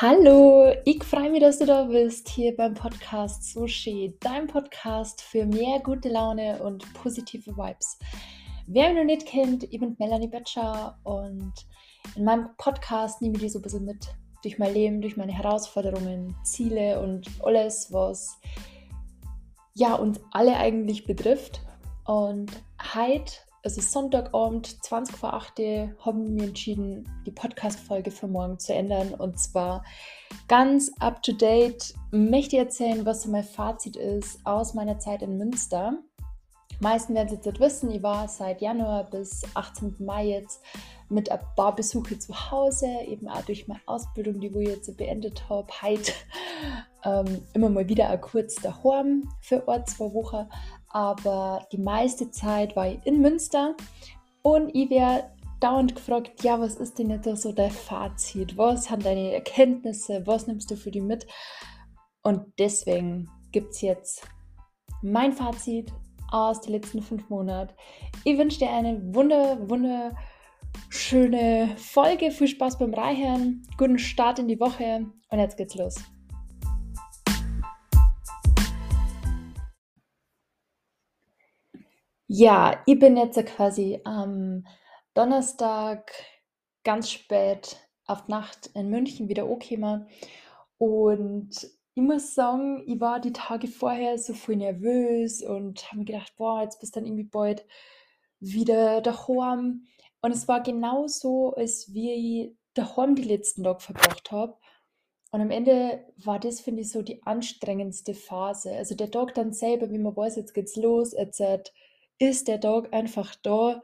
Hallo, ich freue mich, dass du da bist hier beim Podcast Sushi, dein Podcast für mehr gute Laune und positive Vibes. Wer mich noch nicht kennt, ich bin Melanie Betscher und in meinem Podcast nehme ich dich so ein bisschen mit durch mein Leben, durch meine Herausforderungen, Ziele und alles, was ja uns alle eigentlich betrifft. Und heute es ist Sonntagabend, 20 vor 8 haben wir entschieden, die Podcast-Folge für morgen zu ändern. Und zwar ganz up to date möchte ich erzählen, was so mein Fazit ist aus meiner Zeit in Münster. Meisten werden es jetzt nicht wissen, ich war seit Januar bis 18. Mai jetzt mit ein paar Besuche zu Hause, eben auch durch meine Ausbildung, die ich jetzt beendet habe, heute ähm, immer mal wieder auch kurz daheim für Ort, zwei Wochen aber die meiste Zeit war ich in Münster und ich werde dauernd gefragt, ja, was ist denn jetzt so dein Fazit? Was sind deine Erkenntnisse? Was nimmst du für die mit? Und deswegen gibt es jetzt mein Fazit aus den letzten fünf Monaten. Ich wünsche dir eine wunder, wunderschöne Folge. Viel Spaß beim Reichern, guten Start in die Woche und jetzt geht's los. Ja, ich bin jetzt quasi am Donnerstag ganz spät auf die Nacht in München wieder angekommen und ich muss sagen, ich war die Tage vorher so voll nervös und habe mir gedacht: „Boah, jetzt bist du dann irgendwie bald wieder daheim.“ Und es war genauso, als wie ich daheim die letzten Tage verbracht habe. Und am Ende war das, finde ich, so die anstrengendste Phase. Also, der Tag dann selber, wie man weiß, jetzt geht's los, jetzt ist der Tag einfach da,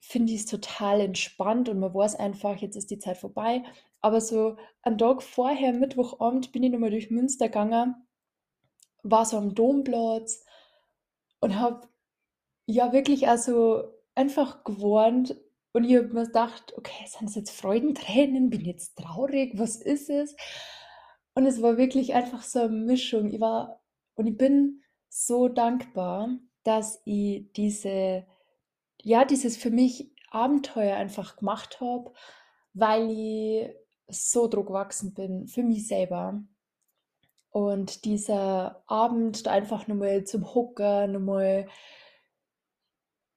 finde ich es total entspannt und man weiß einfach, jetzt ist die Zeit vorbei. Aber so einen Tag vorher, Mittwochabend, bin ich nochmal durch Münster gegangen, war so am Domplatz und habe ja wirklich also einfach gewarnt und ich habe mir gedacht, okay, sind das jetzt Freudentränen? Bin ich jetzt traurig? Was ist es? Und es war wirklich einfach so eine Mischung. Ich war und ich bin so dankbar, dass ich diese ja, dieses für mich Abenteuer einfach gemacht habe, weil ich so Druck gewachsen bin für mich selber. Und dieser Abend da einfach nochmal zum Hocker, nochmal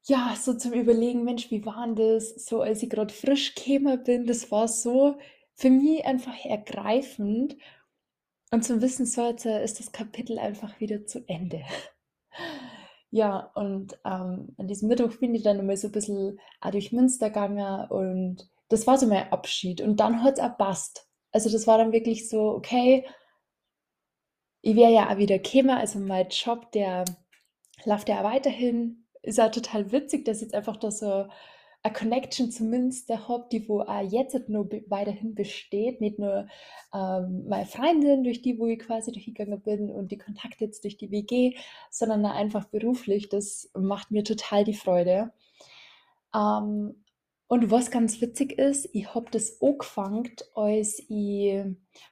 ja, so zum Überlegen, Mensch, wie war denn das? So als ich gerade frisch gekommen bin, das war so für mich einfach ergreifend. Und zum Wissen, so jetzt äh, ist das Kapitel einfach wieder zu Ende. Ja, und, ähm, an diesem Mittwoch bin ich dann immer so ein bisschen auch durch Münster gegangen und das war so mein Abschied und dann hat es auch passt. Also, das war dann wirklich so: „Okay“ ich wäre ja auch wieder gekommen, also mein Job, der läuft ja auch weiterhin. Ist auch total witzig, dass jetzt einfach da so eine Connection zu Münster habe, die wo auch jetzt noch weiterhin besteht. Nicht nur ähm, meine Freundin, durch die wo ich quasi durchgegangen bin und die Kontakte jetzt durch die WG, sondern auch einfach beruflich. Das macht mir total die Freude. Ähm, und was ganz witzig ist, ich habe das angefangen, als ich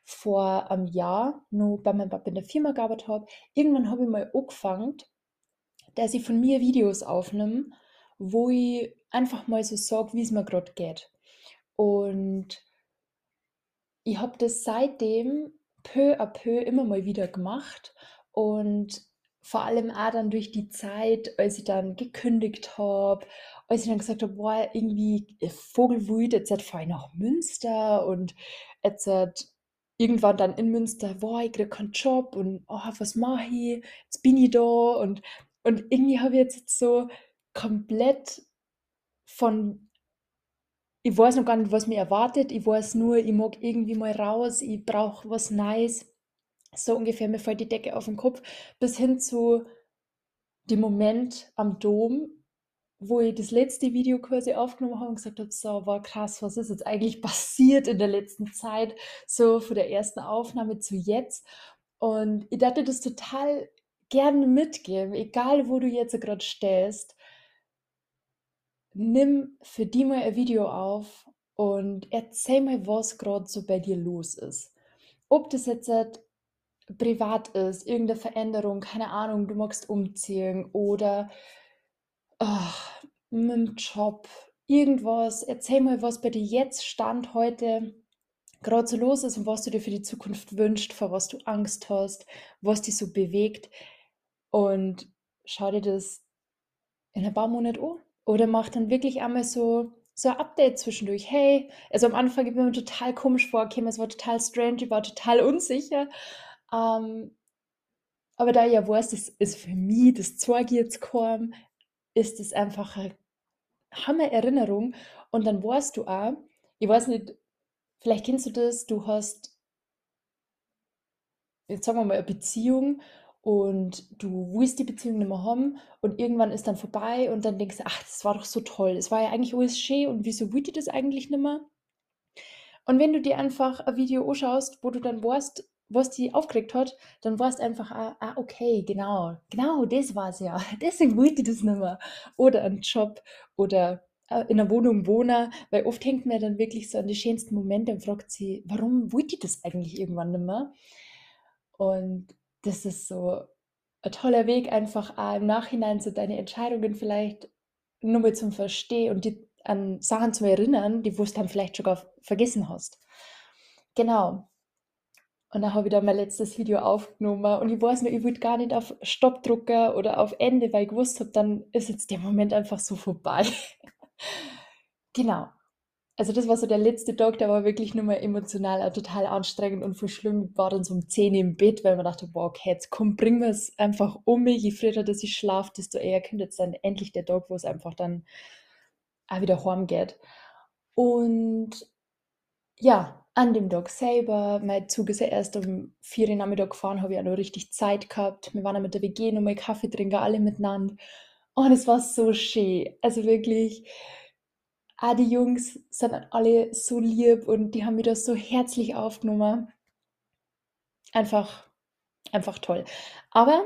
vor einem Jahr noch bei meinem Papa in der Firma gearbeitet habe. Irgendwann habe ich mal angefangen, dass ich von mir Videos aufnehme, wo ich einfach mal so sage, wie es mir gerade geht. Und ich habe das seitdem peu à peu immer mal wieder gemacht und vor allem auch dann durch die Zeit, als ich dann gekündigt habe, als ich dann gesagt habe, boah, irgendwie Vogelwut, jetzt fahre ich nach Münster und jetzt irgendwann dann in Münster, boah, ich kriege keinen Job und oh, was mache ich? Jetzt bin ich da und, und irgendwie habe ich jetzt so komplett von ich weiß noch gar nicht, was mir erwartet. Ich weiß nur, ich mag irgendwie mal raus, ich brauche was Neues. So ungefähr, mir fällt die Decke auf den Kopf, bis hin zu dem Moment am Dom, wo ich das letzte Video quasi aufgenommen habe und gesagt habe, so, war krass, was ist jetzt eigentlich passiert in der letzten Zeit, so von der ersten Aufnahme zu jetzt. Und ich dachte das total gerne mitgeben, egal wo du jetzt gerade stehst nimm für die mal ein Video auf und erzähl mal, was gerade so bei dir los ist. Ob das jetzt halt privat ist, irgendeine Veränderung, keine Ahnung, du magst umziehen oder oh, mit dem Job, irgendwas. Erzähl mal, was bei dir jetzt stand heute gerade so los ist und was du dir für die Zukunft wünschst, vor was du Angst hast, was dich so bewegt. Und schau dir das in ein paar Monaten an. Oder mach dann wirklich einmal so, so ein Update zwischendurch. Hey, also am Anfang ich bin mir total komisch vorgekommen, es war total strange, ich war total unsicher. Ähm, aber da ich ja weiß, das ist für mich das Zeug jetzt gekommen, ist es einfach eine Hammer-Erinnerung. Und dann weißt du auch, ich weiß nicht, vielleicht kennst du das, du hast, jetzt sagen wir mal, eine Beziehung und du willst die Beziehung nicht mehr haben und irgendwann ist dann vorbei und dann denkst du, ach, das war doch so toll, es war ja eigentlich alles schön und wieso wollt ihr das eigentlich nicht mehr? Und wenn du dir einfach ein Video anschaust, wo du dann weißt, was die aufgeregt hat, dann weißt du einfach, ah, ah, okay, genau, genau, das war's ja. Deswegen wollte ich das nicht mehr. Oder einen Job oder äh, in einer Wohnung wohnen, weil oft hängt man dann wirklich so an die schönsten Momente und fragt sie, warum wollte ich das eigentlich irgendwann nicht mehr? Und das ist so ein toller Weg, einfach auch im Nachhinein so deine Entscheidungen vielleicht nur mal zum Verstehen und die an Sachen zu erinnern, die du dann vielleicht schon gar vergessen hast. Genau. Und dann habe ich da mein letztes Video aufgenommen und ich weiß nur, ich wollte gar nicht auf Stopp drucken oder auf Ende, weil ich gewusst habe, dann ist jetzt der Moment einfach so vorbei. genau. Also das war so der letzte Tag, der war wirklich nur mal emotional auch total anstrengend und voll schlimm. Ich war dann so um 10 im Bett, weil man dachte, boah, okay, jetzt komm, bring wir es einfach um mich. Je früher, dass ich schlafe, desto eher könnte jetzt dann endlich der Tag, wo es einfach dann auch wieder heim geht. Und ja, an dem Tag selber, mein Zug ist ja erst um 4 Uhr Nachmittag gefahren, habe ich auch noch richtig Zeit gehabt. Wir waren ja mit der WG nochmal Kaffee trinken, alle miteinander. Und es war so schön. Also wirklich, auch die Jungs sind alle so lieb und die haben mich da so herzlich aufgenommen. Einfach, einfach toll. Aber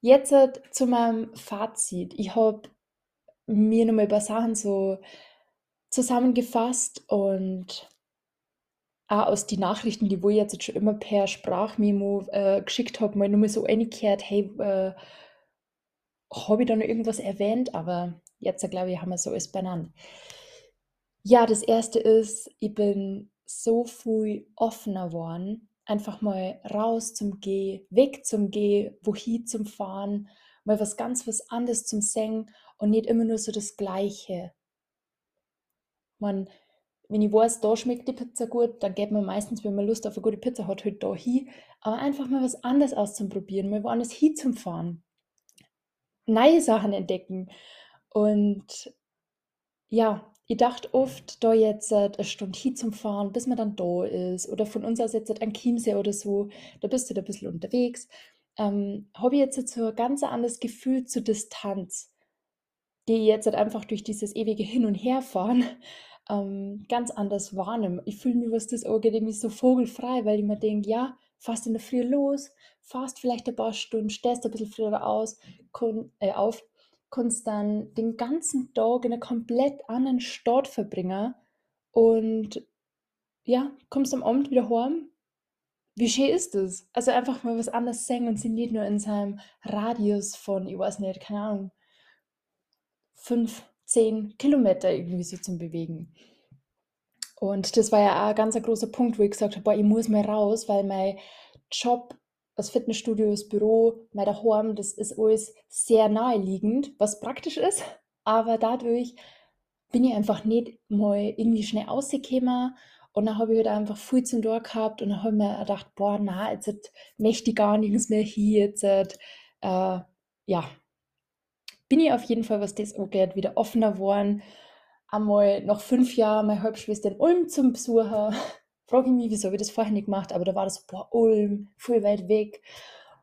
jetzt zu meinem Fazit. Ich habe mir nochmal ein paar Sachen so zusammengefasst und auch aus den Nachrichten, die ich jetzt schon immer per Sprachmemo äh, geschickt habe, mal nochmal so eingekehrt, hey, äh, habe ich da noch irgendwas erwähnt, aber jetzt, glaube ich, haben wir so alles benannt. Ja, das erste ist, ich bin so viel offener geworden, einfach mal raus zum Gehen, weg zum Gehen, wohin zum Fahren, mal was ganz was anderes zum Singen und nicht immer nur so das Gleiche. Man, wenn ich weiß, da schmeckt die Pizza gut, dann geht man meistens, wenn man Lust auf eine gute Pizza hat, halt da hin. Aber einfach mal was anderes auszuprobieren, mal woanders hinzufahren. Neue Sachen entdecken. Und ja, ich dachte oft, da jetzt eine Stunde hinzufahren, bis man dann da ist. Oder von uns aus jetzt ein Chiemsee oder so, da bist du da ein bisschen unterwegs. Ähm, habe ich jetzt so ein ganz anderes Gefühl zur Distanz, die ich jetzt einfach durch dieses ewige Hin- und Herfahren ähm, ganz anders wahrnehme. Ich fühle mich, was das irgendwie so vogelfrei, weil ich mir denke, ja, fast in der Früh los, fast vielleicht ein paar Stunden, stehst ein bisschen früher aus, kon, äh, auf, kannst dann den ganzen Tag in einer komplett anderen Stadt verbringen und ja, kommst am Abend wieder heim. Wie schön ist das? Also einfach mal was anderes singen und sie nicht nur in seinem Radius von, ich weiß nicht, keine Ahnung, fünf, zehn Kilometer irgendwie so zum Bewegen. Und das war ja auch ein ganz großer Punkt, wo ich gesagt habe, boah, ich muss mal raus, weil mein Job, das Fitnessstudio, das Büro, mein Daheim, das ist alles sehr naheliegend, was praktisch ist. Aber dadurch bin ich einfach nicht mal irgendwie schnell rausgekommen. Und dann habe ich halt einfach viel zum Tor gehabt und dann habe ich mir gedacht, boah, na, jetzt möchte ich gar nichts mehr hier, jetzt, äh, ja, bin ich auf jeden Fall, was das angeht, wieder offener geworden. Einmal nach fünf Jahren meine Halbschwester in Ulm zum Besuchen. Frage ich mich, wieso habe ich das vorher nicht gemacht, aber da war das so, boah, Ulm, voll weit weg.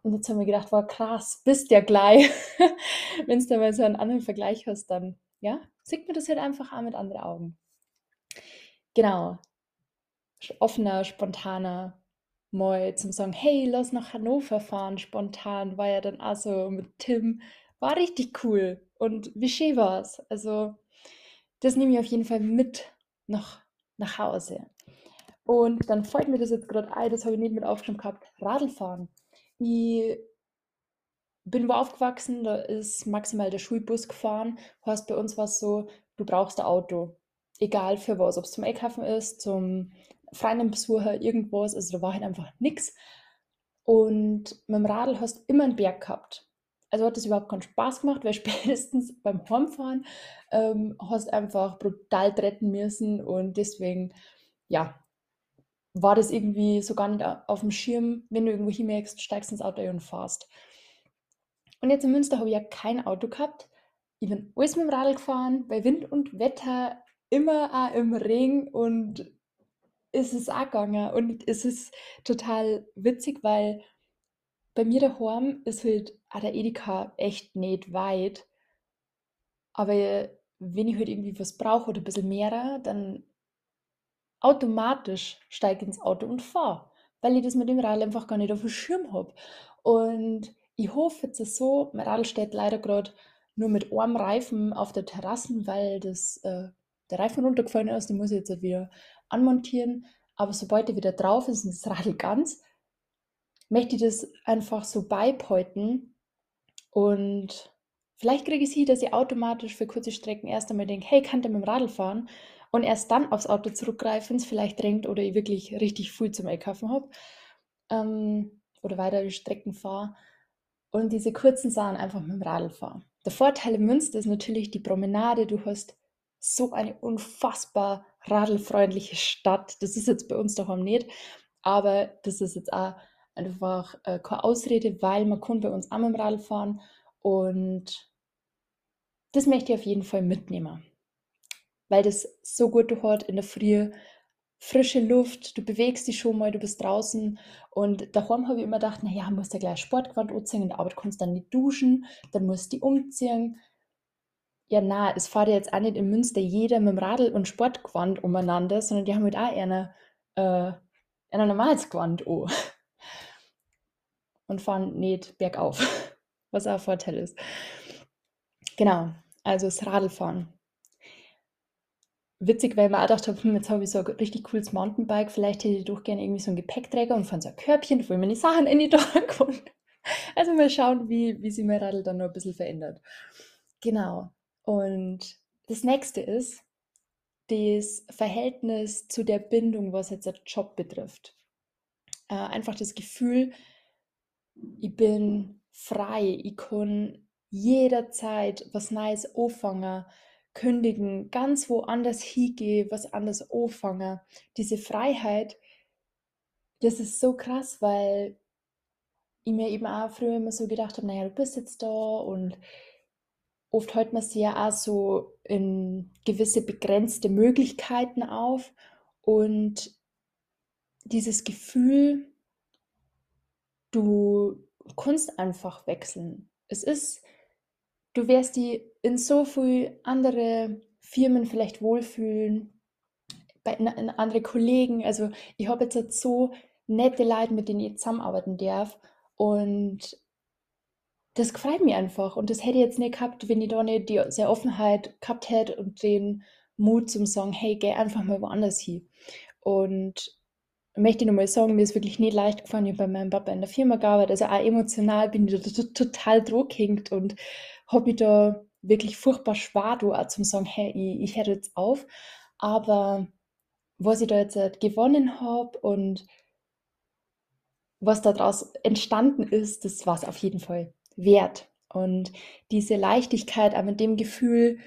Und jetzt haben wir gedacht, war krass, bist ja gleich. Wenn du da mal so einen anderen Vergleich hast, dann, ja, sieht mir das halt einfach auch mit anderen Augen. Genau. Offener, spontaner, mal zum sagen, hey, lass nach Hannover fahren, spontan, war ja dann auch so mit Tim war richtig cool und wie schön war es. Also, das nehme ich auf jeden Fall mit nach, nach Hause. Und dann fällt mir das jetzt gerade ein, das habe ich nicht mit aufgeschrieben gehabt, Radlfahren. Ich bin wo aufgewachsen, da ist maximal der Schulbus gefahren. Heißt, bei uns war es so, du brauchst ein Auto. Egal für was, ob es zum Einkaufen ist, zum Freundinnenbesucher, irgendwas. Also da war halt einfach nichts. Und mit dem Radl hast du immer einen Berg gehabt. Also hat das überhaupt keinen Spaß gemacht, weil spätestens beim Heimfahren ähm, hast einfach brutal treten müssen und deswegen, ja, war das irgendwie so gar nicht auf dem Schirm, wenn du irgendwo hinmerkst, steigst ins Auto und fahrst. Und jetzt in Münster habe ich ja kein Auto gehabt. Ich bin alles mit dem Radl gefahren, bei Wind und Wetter, immer auch im Regen und ist es auch gegangen. Und es ist total witzig, weil bei mir daheim ist halt auch der Edeka echt nicht weit. Aber wenn ich halt irgendwie was brauche oder ein bisschen mehr, dann automatisch steige ins Auto und fahre, weil ich das mit dem Radl einfach gar nicht auf dem Schirm habe. Und ich hoffe jetzt so, mein Radl steht leider gerade nur mit einem Reifen auf der Terrasse, weil das, äh, der Reifen runtergefallen ist, den muss ich jetzt wieder anmontieren. Aber sobald er wieder drauf ist und das Radl ganz, möchte ich das einfach so beibehalten und vielleicht kriege ich hin, dass ich automatisch für kurze Strecken erst einmal denke, hey, kann der mit dem Radl fahren? Und erst dann aufs Auto zurückgreife, wenn es vielleicht drängt oder ich wirklich richtig viel zum Einkaufen habe ähm, oder weitere Strecken fahre und diese kurzen Sachen einfach mit dem Radl fahre. Der Vorteil in Münster ist natürlich die Promenade. Du hast so eine unfassbar radlfreundliche Stadt. Das ist jetzt bei uns daheim nicht, aber das ist jetzt auch einfach äh, keine Ausrede, weil man kann bei uns dem Radl fahren und das möchte ich auf jeden Fall mitnehmen, weil das so gut hat in der Früh, frische Luft, du bewegst dich schon mal, du bist draußen und daheim habe ich immer gedacht, naja, musst du gleich Sportgewand anziehen, in der Arbeit kannst du dann nicht duschen, dann musst du die umziehen. Ja, na, es fährt ja jetzt auch nicht in Münster jeder mit dem Radl und Sportgewand umeinander, sondern die haben halt auch eine, äh, ein normales Gewand an und fahren nicht bergauf, was auch ein Vorteil ist. Genau, also das Radlfahren. Witzig, weil ich mir auch gedacht habe, hm, jetzt habe ich so ein richtig cooles Mountainbike, vielleicht hätte ich doch gerne irgendwie so einen Gepäckträger und von so ein Körbchen, wo ich meine Sachen in die tragen kann. Also mal schauen, wie, wie sich mein Radl dann noch ein bisschen verändert. Genau. Und das nächste ist das Verhältnis zu der Bindung, was jetzt der Job betrifft. Äh, einfach das Gefühl, ich bin frei, ich kann jederzeit was Neues anfangen, kündigen, ganz woanders hingehen, was anders anfangen. Diese Freiheit, das ist so krass, weil ich mir eben auch früher immer so gedacht habe, naja, du bist jetzt da und oft hält man sich ja auch so in gewisse begrenzte Möglichkeiten auf und dieses Gefühl, Du kannst einfach wechseln. Es ist du wirst die in so viel andere Firmen vielleicht wohlfühlen, bei in andere Kollegen. Also, ich habe jetzt so nette Leute, mit denen ich zusammenarbeiten darf und das gefreut mich einfach und das hätte ich jetzt nicht gehabt, wenn ich da nicht die diese Offenheit gehabt hätte und den Mut zum sagen: „Hey, geh einfach mal woanders hin.“ Und möchte ich nochmal sagen, mir ist wirklich nicht leicht gefallen. Ich habe bei meinem Papa in der Firma gearbeitet, also auch emotional bin ich da total druckgehängt und habe mich da wirklich furchtbar schwer auch zum sagen, hey, ich, ich höre jetzt auf. Aber was ich da jetzt halt gewonnen habe und was daraus entstanden ist, das war es auf jeden Fall wert. Und diese Leichtigkeit, aber mit dem Gefühl,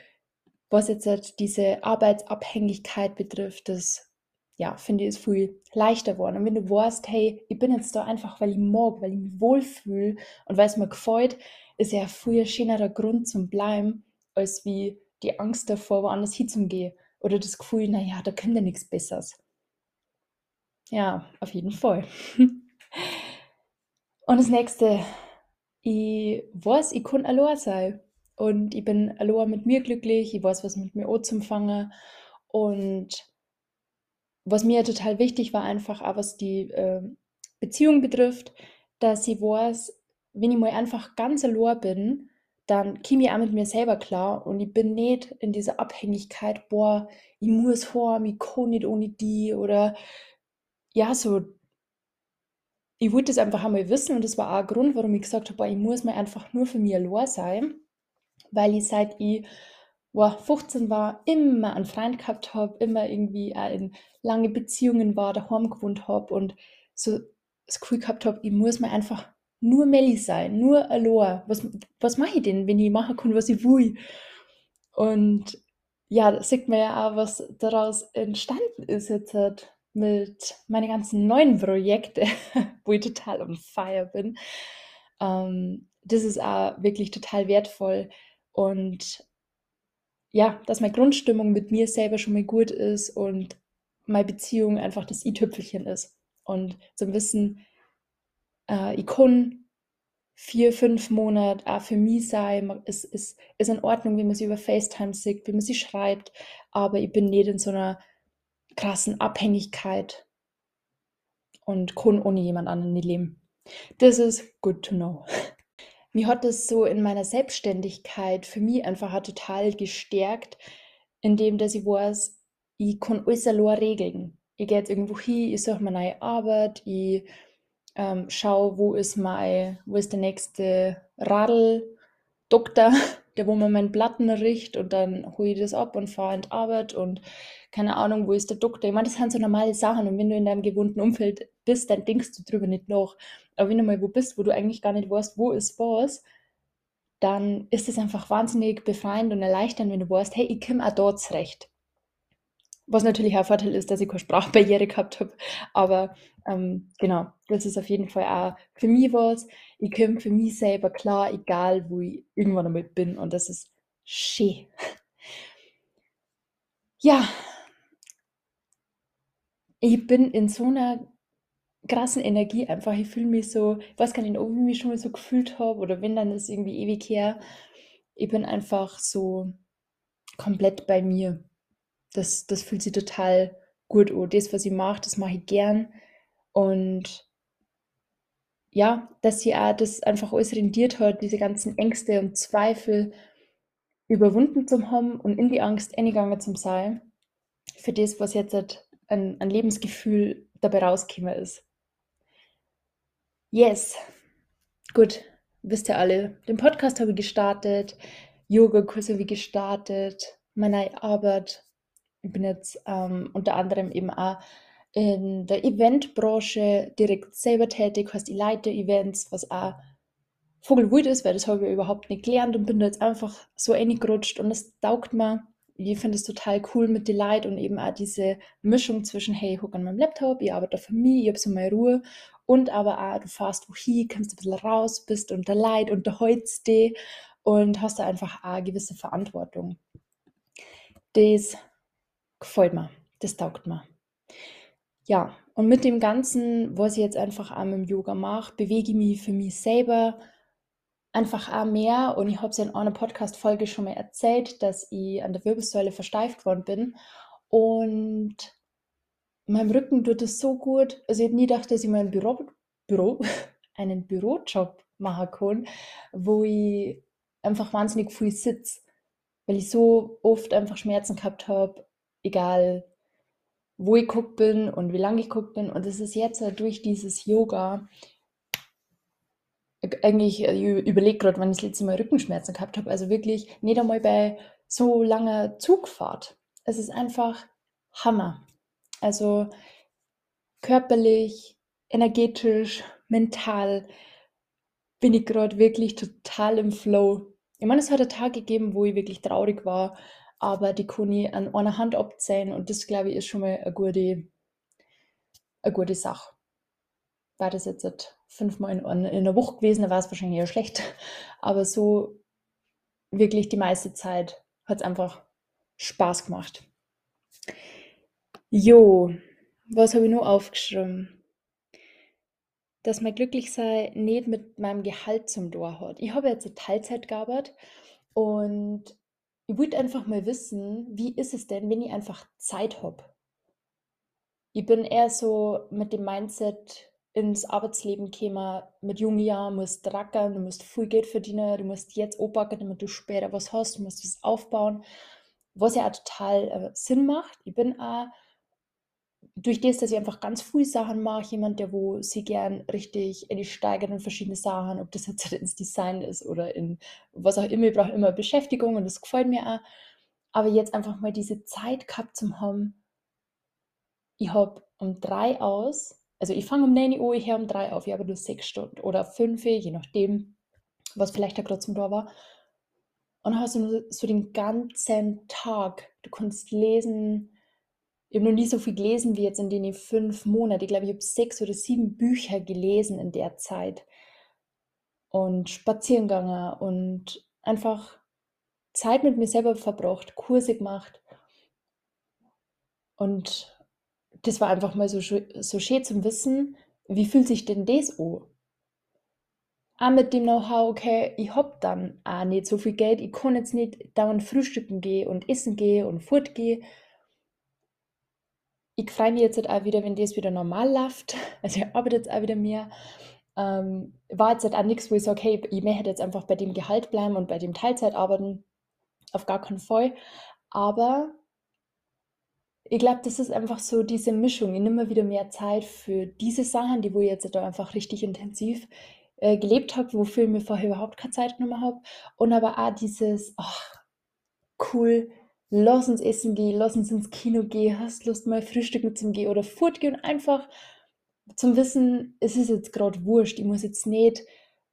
was jetzt halt diese Arbeitsabhängigkeit betrifft, das ja, finde ich, es viel leichter geworden. Und wenn du weißt, hey, ich bin jetzt da einfach, weil ich mag, weil ich mich wohlfühle und weil es mir gefällt, ist ja ein viel schönerer Grund zum Bleiben, als wie die Angst davor, woanders hinzugehen. Oder das Gefühl, naja, da kommt ja nichts Besseres. Ja, auf jeden Fall. und das nächste, ich weiß, ich kann allein sein. Und ich bin allein mit mir glücklich, ich weiß, was mit mir anzufangen. Und was mir total wichtig war, einfach auch was die äh, Beziehung betrifft, dass ich weiß, wenn ich mal einfach ganz allein bin, dann komme ich auch mit mir selber klar und ich bin nicht in dieser Abhängigkeit, boah, ich muss heim, ich kann nicht ohne die oder ja, so. Ich wollte das einfach einmal wissen und das war auch ein Grund, warum ich gesagt habe, boah, ich muss mal einfach nur für mich allein sein, weil ich seit ich wow, 15 war, immer einen Freund gehabt habe, immer irgendwie auch in lange Beziehungen war, daheim gewohnt habe und so das Gefühl gehabt habe, ich muss mir einfach nur Melli sein, nur allein. Was, was mache ich denn, wenn ich machen kann, was ich will? Und ja, da sieht man ja auch, was daraus entstanden ist jetzt halt mit meinen ganzen neuen Projekten, wo ich total on fire bin. Ähm, das ist auch wirklich total wertvoll und ja, dass meine Grundstimmung mit mir selber schon mal gut ist und meine Beziehung einfach das i-Tüpfelchen ist. Und zum Wissen, äh, ich kann vier, fünf Monate auch für mich sein, es ist, ist in Ordnung, wie man sie über FaceTime sieht, wie man sie schreibt, aber ich bin nicht in so einer krassen Abhängigkeit und kann ohne jemand anderen nicht leben. Das ist good to know. Mir hat das so in meiner Selbstständigkeit für mich einfach total gestärkt, indem dass ich weiß, ich kann alles regeln. Ich gehe jetzt irgendwo hin, ich suche mir neue Arbeit, ich ähm, schaue, wo ist mein, wo ist der nächste Radl-Doktor, der wo mir meinen Platten riecht und dann hole ich das ab und fahre in die Arbeit und keine Ahnung, wo ist der Doktor. Ich meine, das sind so normale Sachen und wenn du in deinem gewohnten Umfeld bist, dann denkst du drüber nicht nach. Aber wenn du mal wo bist, wo du eigentlich gar nicht weißt, wo ist was, dann ist es einfach wahnsinnig befreiend und erleichternd, wenn du weißt, hey, ich komme auch dort zurecht. Was natürlich ein Vorteil ist, dass ich keine Sprachbarriere gehabt habe. Aber ähm, genau, das ist auf jeden Fall auch für mich was. Ich komme für mich selber klar, egal wo ich irgendwann einmal bin. Und das ist schön. Ja, ich bin in so einer krassen Energie einfach. Ich fühle mich so, ich weiß gar nicht, ob ich mich schon mal so gefühlt habe oder wenn, dann ist irgendwie ewig her. Ich bin einfach so komplett bei mir. Das, das fühlt sich total gut an. Das, was ich mache, das mache ich gern. Und ja, dass sie auch das einfach alles rendiert hat, diese ganzen Ängste und Zweifel überwunden zu haben und in die Angst eingegangen zu sein, für das, was jetzt halt ein, ein Lebensgefühl dabei rausgekommen ist. Yes, gut, wisst ihr alle, den Podcast habe ich gestartet, Yoga-Kurse habe ich gestartet, meine Arbeit. Ich bin jetzt ähm, unter anderem eben auch in der Eventbranche direkt selber tätig, heißt ich leite Events, was auch Vogelwild ist, weil das habe ich überhaupt nicht gelernt und bin da jetzt einfach so reingerutscht und es taugt mir. Ich finde es total cool mit den Leuten und eben auch diese Mischung zwischen, hey, ich hocke an meinem Laptop, ich arbeite für mich, ich habe so meine Ruhe und aber auch, du fährst wohin, kommst ein bisschen raus, bist unter Leid, unterhältst dich und hast da einfach auch eine gewisse Verantwortung. Das gefällt mir, das taugt mir. Ja, und mit dem Ganzen, was ich jetzt einfach auch mit dem Yoga mache, bewege ich mich für mich selber einfach auch mehr. Und ich habe es in einer Podcast-Folge schon mal erzählt, dass ich an der Wirbelsäule versteift worden bin. Und meinem Rücken tut es so gut. Also ich hätte nie gedacht, dass ich mal Büro, Büro, einen Bürojob machen kann, wo ich einfach wahnsinnig viel sitze, weil ich so oft einfach Schmerzen gehabt habe, egal wo ich guckt bin und wie lange ich guckt bin. Und es ist jetzt durch dieses Yoga eigentlich, äh, ich überlege gerade, wann ich das letzte Mal Rückenschmerzen gehabt habe. Also wirklich nicht einmal bei so langer Zugfahrt. Es ist einfach Hammer. Also körperlich, energetisch, mental bin ich gerade wirklich total im Flow. Ich meine, es hat einen Tag gegeben, wo ich wirklich traurig war, aber die kann ich an einer Hand abzählen und das, glaube ich, ist schon mal eine gute, eine gute Sache. War das jetzt fünfmal in, in der Woche gewesen, dann war es wahrscheinlich eher schlecht, aber so wirklich die meiste Zeit hat es einfach Spaß gemacht. Jo, was habe ich nur aufgeschrieben? Dass mein Glücklichsein nicht mit meinem Gehalt zum Tor hat. Ich habe jetzt eine Teilzeit gearbeitet und ich wollte einfach mal wissen, wie ist es denn, wenn ich einfach Zeit habe? Ich bin eher so mit dem Mindset ins Arbeitsleben gekommen, mit jungen Jahren, musst rackern, du musst viel Geld verdienen, du musst jetzt anpacken, damit du später was hast, du musst was aufbauen, was ja auch total äh, Sinn macht. Ich bin auch durch das, dass ich einfach ganz viele Sachen mache, jemand, der wo sie gern richtig in die steigert in verschiedene Sachen, ob das jetzt ins Design ist oder in was auch immer, ich brauche immer Beschäftigung und das gefällt mir auch. aber jetzt einfach mal diese Zeit gehabt zum haben. Ich habe um drei aus, also ich fange um 9 Uhr, ich höre um drei auf, ich habe nur sechs Stunden oder fünf, je nachdem, was vielleicht da gerade zum Tor war. Und dann hast du so den ganzen Tag, du kannst lesen, ich habe noch nie so viel gelesen wie jetzt in den fünf Monaten. Ich glaube, ich habe sechs oder sieben Bücher gelesen in der Zeit und spazieren gegangen und einfach Zeit mit mir selber verbracht, Kurse gemacht. Und das war einfach mal so, so schön zum Wissen, wie fühlt sich denn das an? Auch mit dem Know-how, okay, ich habe dann auch nicht so viel Geld, ich kann jetzt nicht dauernd frühstücken gehen und essen gehen und fortgehen. Ich freue mich jetzt halt auch wieder, wenn das wieder normal läuft. Also ich arbeite jetzt auch wieder mehr. Ähm, war jetzt halt auch nichts, wo ich sage, hey, ich möchte jetzt einfach bei dem Gehalt bleiben und bei dem Teilzeit arbeiten. Auf gar keinen Fall. Aber ich glaube, das ist einfach so diese Mischung. Ich nehme wieder mehr Zeit für diese Sachen, die wo ich jetzt da einfach richtig intensiv äh, gelebt habe, wofür ich mir vorher überhaupt keine Zeit genommen habe. Und aber auch dieses, ach, cool, lass uns essen gehen, lass uns ins Kino gehen, hast Lust mal frühstücken zum gehen oder fortgehen einfach zum Wissen, es ist jetzt gerade wurscht, ich muss jetzt nicht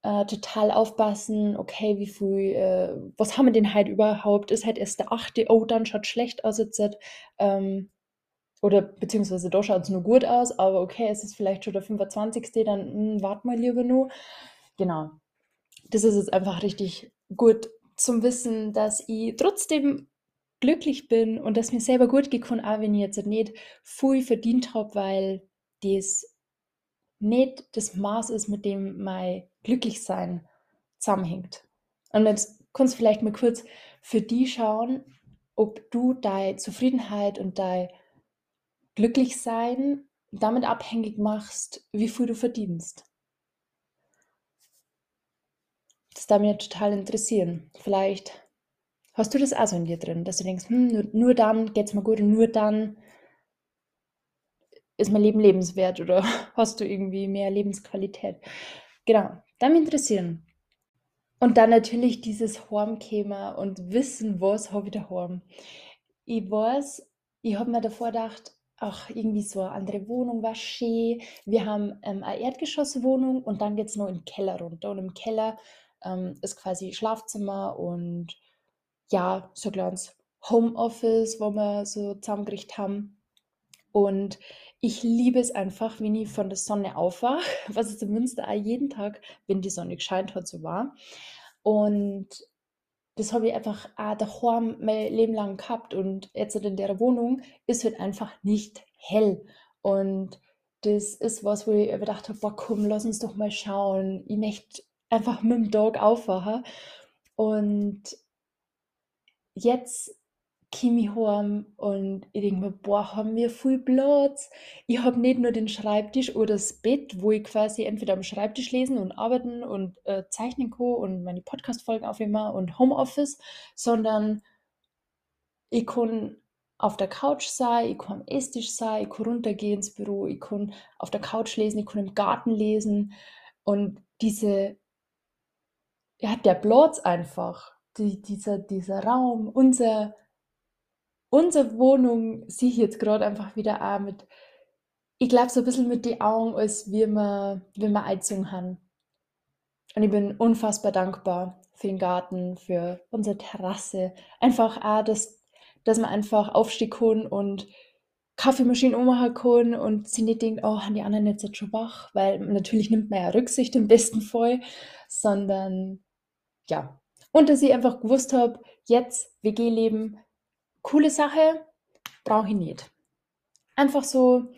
äh, total aufpassen, okay, wie viel, äh, was haben wir denn heute überhaupt? Ist halt erst der achte, oh, dann schaut schlecht aus jetzt. Ähm, oder beziehungsweise da schaut es nur gut aus, aber okay, es ist vielleicht schon der 25. Dann hm, warten wir lieber nur. Genau. Das ist jetzt einfach richtig gut zum Wissen, dass ich trotzdem glücklich bin und dass mir selber gut gekommen, auch wenn ich jetzt nicht viel verdient habe, weil das nicht das Maß ist, mit dem mein Glücklichsein zusammenhängt. Und jetzt kannst du vielleicht mal kurz für die schauen, ob du deine Zufriedenheit und dein Glücklichsein damit abhängig machst, wie viel du verdienst. Das darf mich total interessieren. Vielleicht hast du das auch so in dir drin, dass du denkst, hm, nur, nur dann geht es mir gut und nur dann ist mein Leben lebenswert oder hast du irgendwie mehr Lebensqualität? Genau, da mich interessieren. Und dann natürlich dieses Heimkäme und wissen, was habe ich daheim. Ich weiß, ich habe mir davor gedacht, ach, irgendwie so eine andere Wohnung war schön. Wir haben ähm, eine Erdgeschosswohnung und dann geht es nur in den Keller runter. Und im Keller ähm, ist quasi Schlafzimmer und ja, so ein kleines Homeoffice, wo wir so zusammengerichtet haben. Und ich liebe es einfach, wenn ich von der Sonne aufwache, was es in Münster auch jeden Tag, wenn die Sonne gescheint hat, so war. Und das habe ich einfach auch daheim mein Leben lang gehabt und jetzt in der Wohnung ist halt einfach nicht hell. Und das ist was, wo ich gedacht habe, boah, komm, lass uns doch mal schauen. Ich möchte einfach mit dem Tag aufwachen. Und jetzt komme ich heim und ich denke mir, boah, haben wir viel Platz. Ich habe nicht nur den Schreibtisch oder das Bett, wo ich quasi entweder am Schreibtisch lesen und arbeiten und äh, zeichnen kann und meine Podcast-Folgen aufnehmen und Homeoffice, sondern ich kann auf der Couch sein, ich kann am Esstisch sein, ich kann runtergehen ins Büro, ich kann auf der Couch lesen, ich kann im Garten lesen und diese, ja, der Platz einfach, die, dieser, dieser Raum, unser unsere Wohnung sehe ich jetzt gerade einfach wieder auch mit, ich glaube, so ein bisschen mit den Augen, als wie wir, wie wir eingezogen haben. Und ich bin unfassbar dankbar für den Garten, für unsere Terrasse. Einfach auch, dass, dass man einfach aufstehen kann und Kaffeemaschine ummachen kann und sie nicht denkt, oh, haben die anderen jetzt schon wach? Weil natürlich nimmt man ja Rücksicht im besten Fall, sondern ja. Und dass ich einfach gewusst habe, jetzt WG-Leben, coole Sache, brauche ich nicht. Einfach so,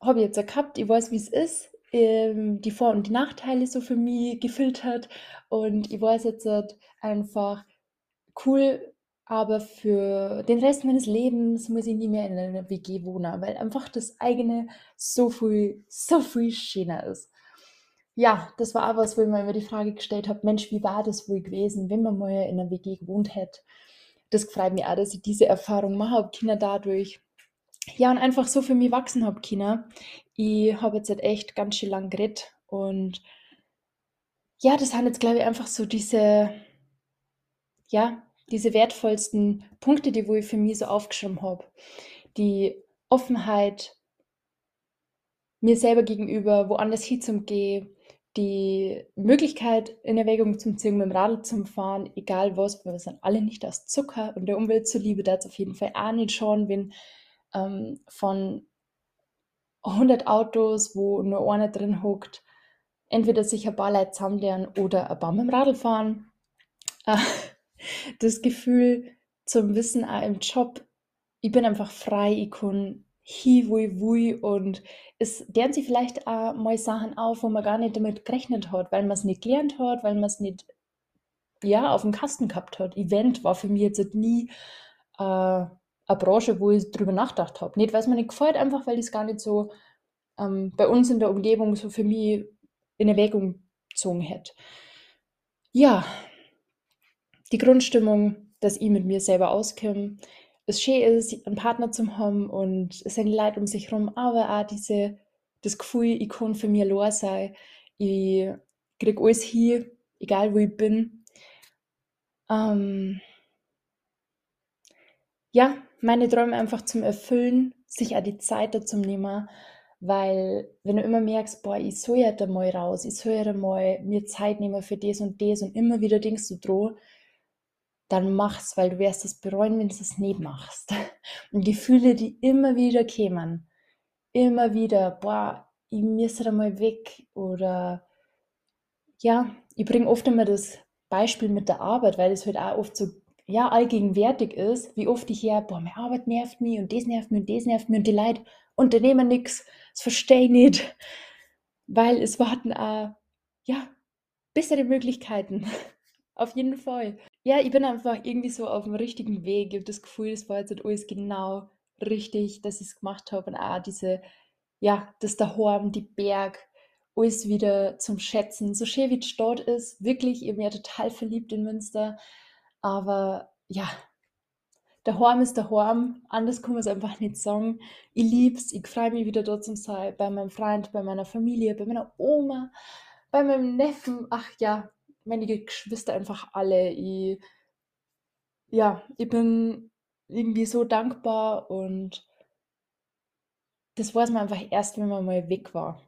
habe ich jetzt gehabt, ich weiß, wie es ist, ähm, die Vor- und die Nachteile so für mich gefiltert und ich weiß jetzt halt einfach, cool, aber für den Rest meines Lebens muss ich nie mehr in einer WG wohnen, weil einfach das eigene so viel, so viel schöner ist. Ja, das war auch was, wo ich mir immer die Frage gestellt habe, Mensch, wie war das wohl gewesen, wenn man mal in einer WG gewohnt hätte? das freut mich auch, dass ich diese Erfahrung mache, habe Kinder dadurch. Ja, und einfach so für mich wachsen habe, Kinder. Ich habe jetzt halt echt ganz schön lang geredet und ja, das sind jetzt, glaube ich, einfach so diese, ja, diese wertvollsten Punkte, die wo ich für mich so aufgeschrieben habe. Die Offenheit mir selber gegenüber, woanders hinzugehen, die Möglichkeit in Erwägung zu ziehen, mit dem Radl zu fahren, egal was, weil wir sind alle nicht aus Zucker und der Umwelt zuliebe, da auf jeden Fall auch nicht schauen, wenn ähm, von 100 Autos, wo nur einer drin hockt, entweder sich ein paar Leute zusammenlernen oder ein paar mit dem Radl fahren. Äh, das Gefühl zum Wissen auch im Job, ich bin einfach frei, ich kann hi, wui, wui und es deren sich vielleicht auch mal Sachen auf, wo man gar nicht damit gerechnet hat, weil man es nicht gelernt hat, weil man es nicht ja, auf dem Kasten gehabt hat. Event war für mich jetzt nie äh, eine Branche, wo ich drüber nachgedacht habe. Nicht, weil es mir nicht gefällt, einfach weil ich es gar nicht so ähm, bei uns in der Umgebung so für mich in Erwägung gezogen hätte. Ja, die Grundstimmung, dass ich mit mir selber auskomme, es schön ist, einen Partner zu haben und es sind Leute um sich herum, aber auch diese, das Gefühl, ich kann für mich allein sein. Ich kriege alles hier, egal wo ich bin. Ähm, ja, meine Träume einfach zum Erfüllen, sich auch die Zeit dazu nehmen, weil wenn du immer merkst, boah, ich soll ja da mal raus, ich soll ja mal mir Zeit nehmen für das und das und immer wieder denkst du droh, dann mach's, weil du wirst es bereuen, wenn du es nicht machst. Und Gefühle, die immer wieder kämen, immer wieder, boah, ich müsste da mal weg oder ja, ich bringe oft immer das Beispiel mit der Arbeit, weil das halt auch oft so ja, allgegenwärtig ist, wie oft ich her, boah, meine Arbeit nervt mich und das nervt mich und das nervt mich und die Leute unternehmen nichts, das verstehe ich nicht, weil es warten auch, ja, bessere Möglichkeiten. Auf jeden Fall. Ja, ich bin einfach irgendwie so auf dem richtigen Weg. Ich habe das Gefühl, es war jetzt halt alles genau richtig, dass ich es gemacht habe. Und auch diese, ja, das daheim, die Berg, alles wieder zum Schätzen. So schön wie die Stadt ist, wirklich, ich bin ja total verliebt in Münster. Aber ja, daheim ist daheim, anders kann man es einfach nicht sagen. Ich liebe es, ich freue mich wieder dort zu sein, bei meinem Freund, bei meiner Familie, bei meiner Oma, bei meinem Neffen. Ach ja, meine Geschwister einfach alle. Ich, ja, ich bin irgendwie so dankbar und das weiß man einfach erst, wenn man mal weg war.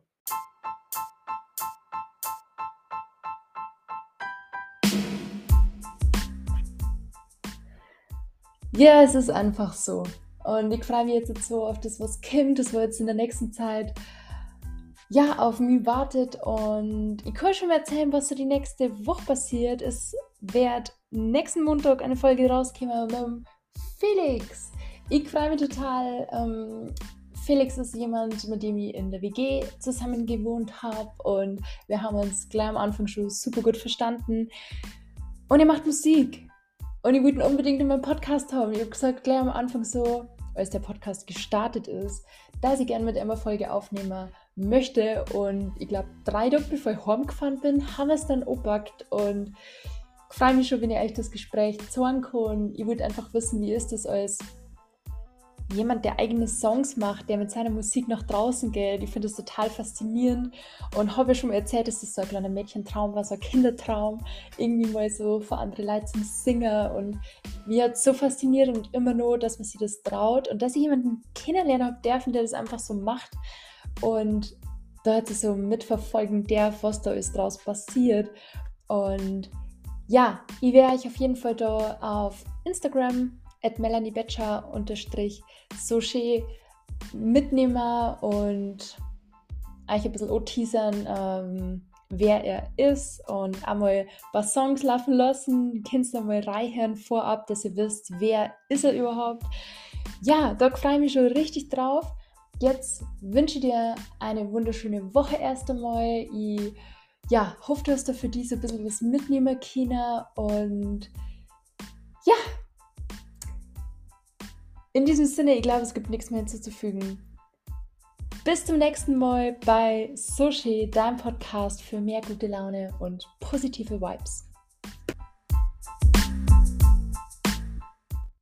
Ja, es ist einfach so. Und ich freue mich jetzt so auf das, was kommt. Das wird jetzt in der nächsten Zeit ja, auf mich wartet und ich kann schon mal erzählen, was so die nächste Woche passiert. Es wird nächsten Montag eine Folge rauskommen mit Felix. Ich freue mich total. Ähm, Felix ist jemand, mit dem ich in der WG zusammen gewohnt habe und wir haben uns gleich am Anfang schon super gut verstanden. Und er macht Musik. Und ich wollte ihn unbedingt in meinem Podcast haben. Ich habe gesagt, gleich am Anfang so, als der Podcast gestartet ist, dass ich gerne mit einer Folge aufnehme möchte. Und ich glaube, drei Tage bevor ich heimgefahren bin, haben wir es dann opackt und ich freue mich schon, wenn ihr euch das Gespräch zeigen kann. Ich würde einfach wissen, wie ist das als jemand, der eigene Songs macht, der mit seiner Musik nach draußen geht. Ich finde das total faszinierend und habe ja schon mal erzählt, dass das so ein kleiner Mädchentraum war, so ein Kindertraum, irgendwie mal so für andere Leute zum Singen und mir hat so fasziniert und immer nur, dass man sich das traut und dass ich jemanden kennenlernen habe dürfen, der das einfach so macht und da hat sie so mitverfolgen der, was da ist draus passiert. Und ja, ich werde euch auf jeden Fall da auf Instagram at melaniebetscher unterstrich sushi mitnehmen und euch ein bisschen teasern, ähm, wer er ist und einmal ein paar Songs laufen lassen. Kennst du mal reinhören vorab, dass ihr wisst, wer ist er überhaupt. Ja, da freue ich mich schon richtig drauf. Jetzt wünsche ich dir eine wunderschöne Woche erst einmal. Ich ja, hoffe, du für diese ein bisschen was mitnehmen können und ja, in diesem Sinne, ich glaube, es gibt nichts mehr hinzuzufügen. Bis zum nächsten Mal bei Sushi, deinem Podcast für mehr gute Laune und positive Vibes.